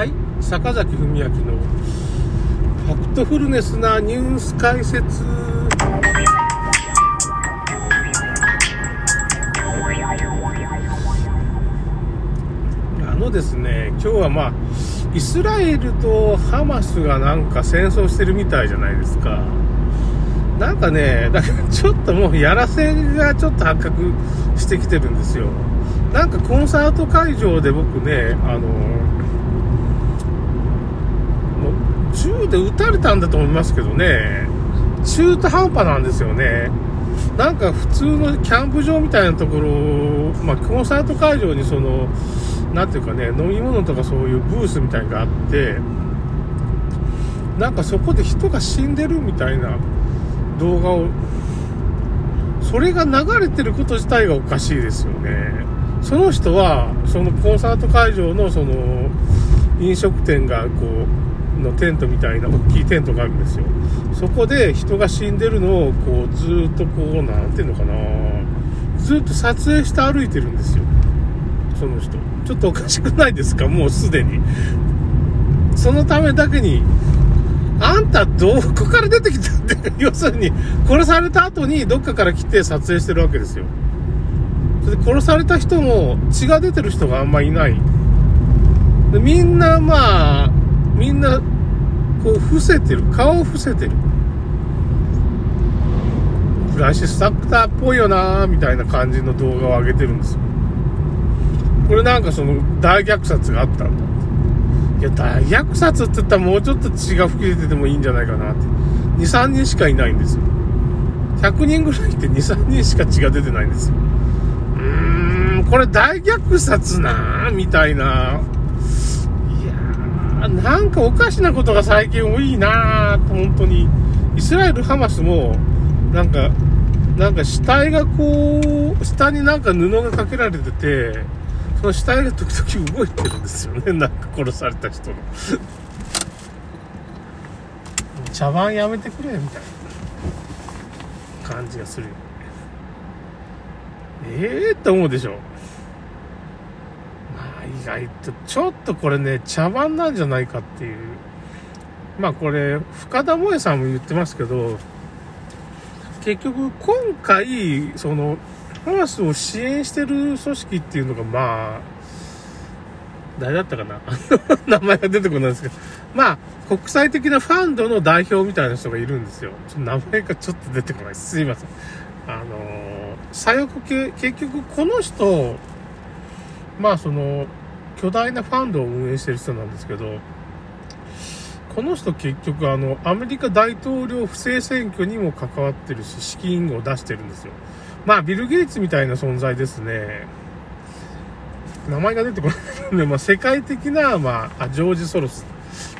はい、坂崎文明のファクトフルネスなニュース解説。あのですね、今日はまあ、イスラエルとハマスがなんか戦争してるみたいじゃないですか。なんかね、だからちょっともうやらせがちょっと発覚してきてるんですよ。なんかコンサート会場で僕ね、あの、銃で撃たれたんだと思いますけどね、中途半端なんですよね。なんか普通のキャンプ場みたいなところ、まあ、コンサート会場にその、なんていうかね、飲み物とかそういうブースみたいのがあって、なんかそこで人が死んでるみたいな動画を、それが流れてること自体がおかしいですよね。その人は、そのコンサート会場のその飲食店がこう、のテントみたいな大きいテントがあるんですよ。そこで人が死んでるのをこうずっとこう、なんていうのかなずっと撮影して歩いてるんですよ。その人。ちょっとおかしくないですか？もうすでに。そのためだけに、あんたどこから出てきたって、要するに殺された後にどっかから来て撮影してるわけですよ。で殺された人も血が出てる人があんまいない。みんなまあ、みんなこう伏せてる。顔を伏せてる。フランシス・サクターっぽいよなーみたいな感じの動画を上げてるんですよ。これなんかその大虐殺があったんだ。いや、大虐殺って言ったらもうちょっと血が吹き出ててもいいんじゃないかなって。2、3人しかいないんですよ。100人ぐらいって2、3人しか血が出てないんですよ。うーん、これ大虐殺なーみたいな。なんかおかしなことが最近多いなーと、本当に。イスラエル、ハマスも、なんか、なんか死体がこう、下になんか布がかけられてて、その死体が時々動いてるんですよね。なんか殺された人の。茶番やめてくれ、みたいな感じがするよね。ええー、って思うでしょ。意外と、ちょっとこれね、茶番なんじゃないかっていう。まあこれ、深田萌さんも言ってますけど、結局今回、その、ハマスを支援してる組織っていうのが、まあ、誰だったかな？名前が出てこないんですけど、まあ、国際的なファンドの代表みたいな人がいるんですよ。ちょっと名前がちょっと出てこないす。すいません。あの左翼系、結局この人、まあその、巨大なファンドを運営してる人なんですけど、この人結局あの、アメリカ大統領不正選挙にも関わってるし、資金を出してるんですよ。まあ、ビル・ゲイツみたいな存在ですね。名前が出てこないね。まあ、世界的な、ま、あ、ジョージ・ソロス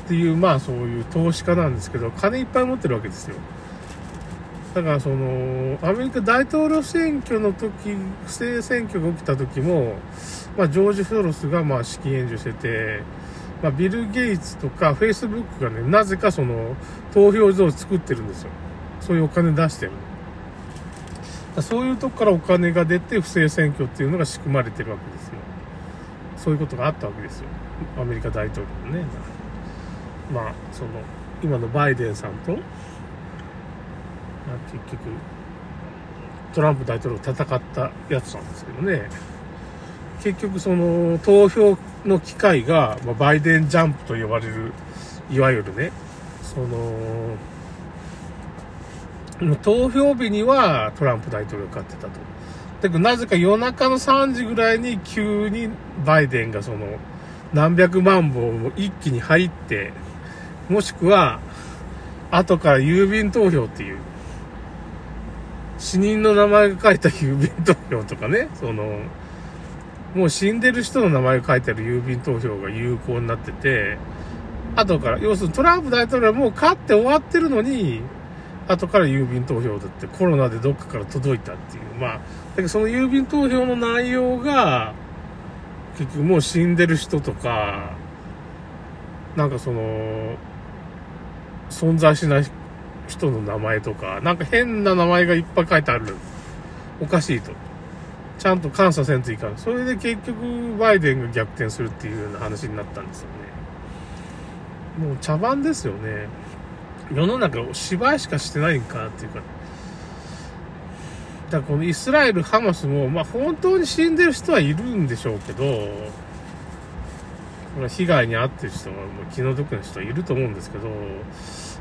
っていう、まあ、そういう投資家なんですけど、金いっぱい持ってるわけですよ。だから、その、アメリカ大統領選挙の時、不正選挙が起きた時も、まあ、ジョージ・ソロスが、まあ、資金援助してて、まあ、ビル・ゲイツとか、フェイスブックがね、なぜかその、投票所を作ってるんですよ。そういうお金出してる。そういうとこからお金が出て不正選挙っていうのが仕組まれてるわけですよ。そういうことがあったわけですよ。アメリカ大統領のね。まあ、その、今のバイデンさんと、まあ、結局、トランプ大統領戦ったやつなんですけどね。結局その投票の機会が、まあ、バイデンジャンプと呼ばれる、いわゆるね、その、投票日にはトランプ大統領勝ってたと。だけどなぜか夜中の3時ぐらいに急にバイデンがその何百万本も一気に入って、もしくは後から郵便投票っていう、死人の名前が書いた郵便投票とかね、その、もう死んでる人の名前が書いてある郵便投票が有効になってて、後から、要するにトランプ大統領はもう勝って終わってるのに、後から郵便投票だってコロナでどっかから届いたっていう。まあ、だけどその郵便投票の内容が、結局もう死んでる人とか、なんかその、存在しない人の名前とか、なんか変な名前がいっぱい書いてある。おかしいと。ちゃんと監査せんといかん。それで結局、バイデンが逆転するっていうような話になったんですよね。もう茶番ですよね。世の中を芝居しかしてないんかっていうか。だからこのイスラエル、ハマスも、まあ本当に死んでる人はいるんでしょうけど、被害に遭ってる人は、もう気の毒な人はいると思うんですけど、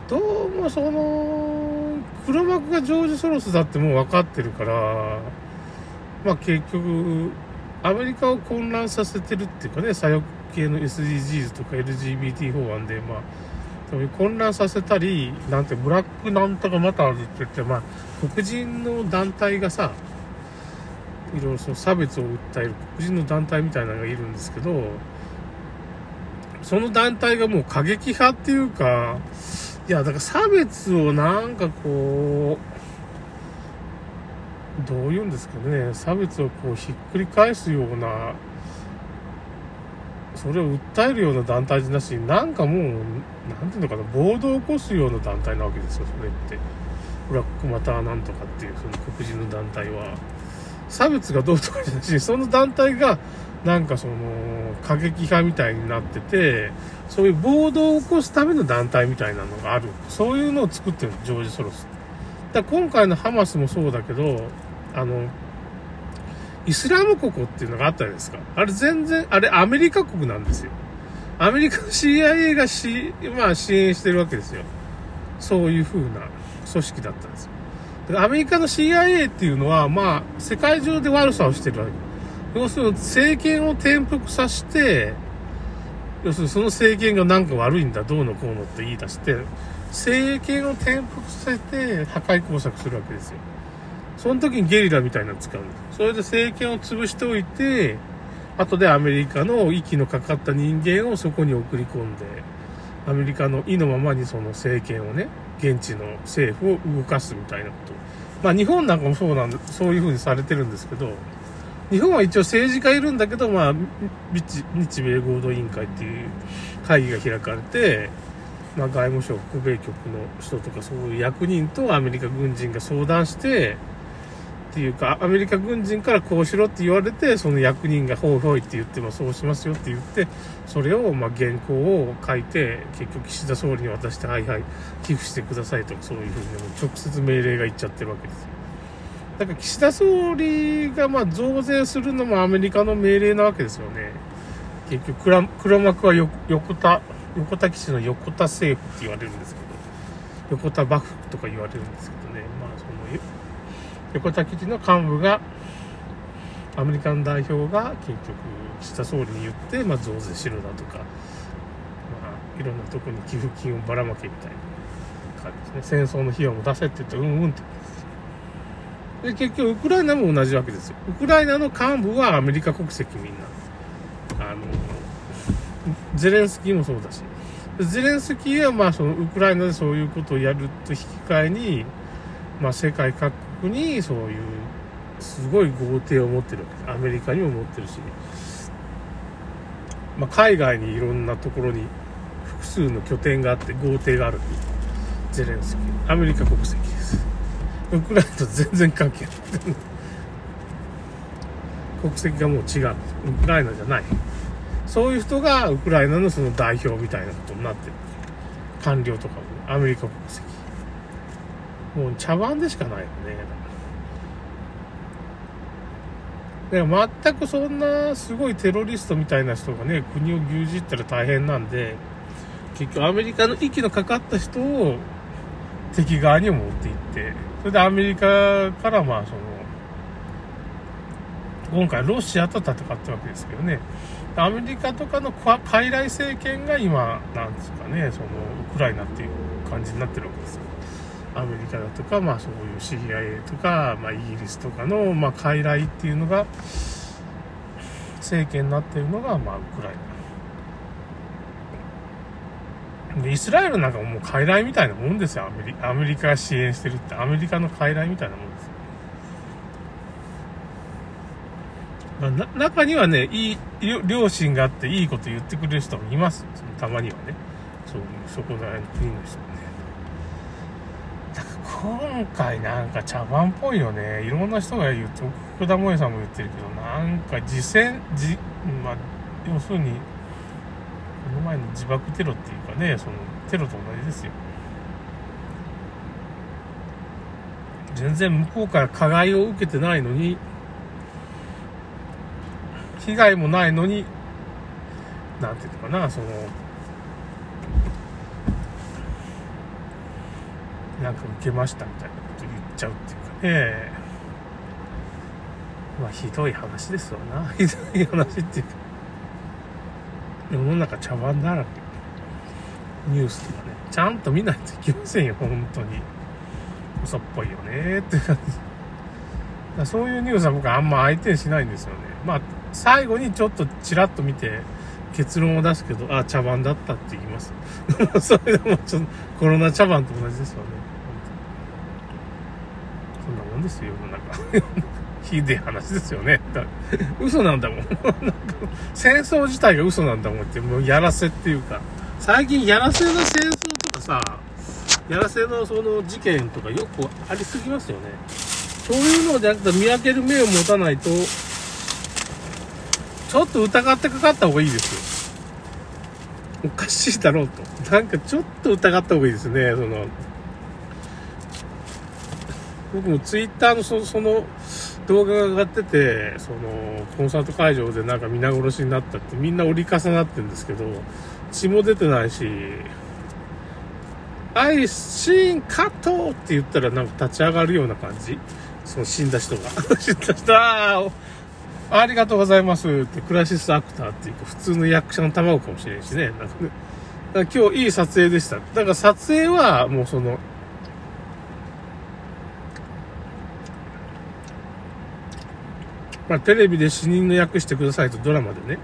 どうもその、黒幕がジョージ・ソロスだってもう分かってるから、まあ結局、アメリカを混乱させてるっていうかね、左翼系の SDGs とか LGBT 法案で、まあ、混乱させたり、なんて、ブラックなんとかマターズって言って、まあ、黒人の団体がさ、いろいろその差別を訴える黒人の団体みたいなのがいるんですけど、その団体がもう過激派っていうか、いや、だから差別をなんかこう、どういうんですかね、差別をこうひっくり返すような、それを訴えるような団体じゃなし、なんかもう、なんていうのかな、暴動を起こすような団体なわけですよ、それって。ブラックマターなんとかっていう、その黒人の団体は。差別がどうとかじゃなし、その団体が、なんかその、過激派みたいになってて、そういう暴動を起こすための団体みたいなのがある。そういうのを作ってるジョージ・ソロス。だ今回のハマスもそうだけど、あの、イスラム国っていうのがあったじゃないですか。あれ全然、あれアメリカ国なんですよ。アメリカの CIA がし、まあ支援してるわけですよ。そういう風な組織だったんですよ。アメリカの CIA っていうのは、まあ、世界中で悪さをしてるわけ。要するに政権を転覆させて、要するにその政権がなんか悪いんだ、どうのこうのって言い出して、政権を転覆させて破壊工作するわけですよ。その時にゲリラみたいなの使うんです。それで政権を潰しておいて、後でアメリカの息のかかった人間をそこに送り込んで、アメリカの意のままにその政権をね、現地の政府を動かすみたいなこと。まあ日本なんかもそうなんで、そういう風にされてるんですけど、日本は一応政治家いるんだけど、まあ、日日米合同委員会っていう会議が開かれて、まあ、外務省、国米局の人とかそういう役人とアメリカ軍人が相談して、っていうか、アメリカ軍人からこうしろって言われて、その役人がほいほいって言ってもそうしますよって言って、それを、まあ、原稿を書いて、結局岸田総理に渡して、はいはい、寄付してくださいとか、そういうふうに直接命令がいっちゃってるわけですよ。だから岸田総理がま増税するのもアメリカの命令なわけですよね。結局黒幕は横田、横田基地の横田政府って言われるんですけど、横田幕府とか言われるんですけど、横田基地の幹部が、アメリカの代表が結局岸田総理に言って、まあ、増税しろだとか、まあ、いろんなとこに寄付金をばらまけみたいな感じですね。戦争の費用も出せって言って、うんうんってで、結局、ウクライナも同じわけですよ。ウクライナの幹部はアメリカ国籍みんな。あの、ゼレンスキーもそうだし。ゼレンスキーは、まあ、その、ウクライナでそういうことをやると引き換えに、まあ、世界各国にそういう、すごい豪邸を持ってるわけです。アメリカにも持ってるし。まあ、海外にいろんなところに複数の拠点があって、豪邸があるゼレンスキー。アメリカ国籍です。ウクライナと全然関係ない国籍がもう違うウクライナじゃないそういう人がウクライナのその代表みたいなことになってる官僚とかもアメリカ国籍もう茶番でしかないよねだから全くそんなすごいテロリストみたいな人がね国を牛耳ったら大変なんで結局アメリカの息のかかった人を敵側に持っていってそれでアメリカからまあその、今回ロシアと戦ったわけですけどね、アメリカとかの傀儡政権が今、なんですかね、その、ウクライナっていう感じになってるわけですよ。アメリカだとか、まあそういう CIA とか、まあイギリスとかの、まあ傀儡っていうのが、政権になってるのが、まあウクライナ。で、イスラエルなんかもう傀儡みたいなもんですよ、アメリアメリカが支援してるって。アメリカの傀儡みたいなもんですよ。まあ、中にはね、いい、両親があっていいこと言ってくれる人もいます。たまにはね。そういう、そこら辺の国の人もね。今回なんか茶番っぽいよね。いろんな人が言って、福田萌さんも言ってるけど、なんか次戦、じ、まあ、要するに、この前の自爆テロっていうかね、そのテロと同じですよ。全然向こうから加害を受けてないのに、被害もないのに、なんていうのかな、その、なんか受けましたみたいなこと言っちゃうっていうかね。まあ、ひどい話ですわな。ひどい話っていうか。世の中茶番だらけ。ニュースとかね。ちゃんと見ないといけませんよ、本当に。嘘っぽいよねって感じ。そういうニュースは僕はあんま相手にしないんですよね。まあ、最後にちょっとチラッと見て結論を出すけど、あ、茶番だったって言います。それでもちょっとコロナ茶番と同じですよね。そんなもんですよ、世の中。ひでえ話ですよね。嘘なんだもん。戦争自体が嘘なんだもんって、もうやらせっていうか、最近やらせの戦争とかさ、やらせのその事件とかよくありすぎますよね。そういうのじゃなくて見分ける目を持たないと、ちょっと疑ってかかった方がいいですよ。おかしいだろうと。なんかちょっと疑った方がいいですね、その。僕もツイッターのそその動画が上がってて、その、コンサート会場でなんか皆殺しになったってみんな折り重なってるんですけど、血も出てないし、アイシーンカットって言ったらなんか立ち上がるような感じその死んだ人が。死んだ人は、ありがとうございますってクラシスアクターっていうか普通の役者の卵かもしれんしね。なんかねだから今日いい撮影でした。だから撮影はもうその、まあ、テレビで死人の役してくださいとドラマでね、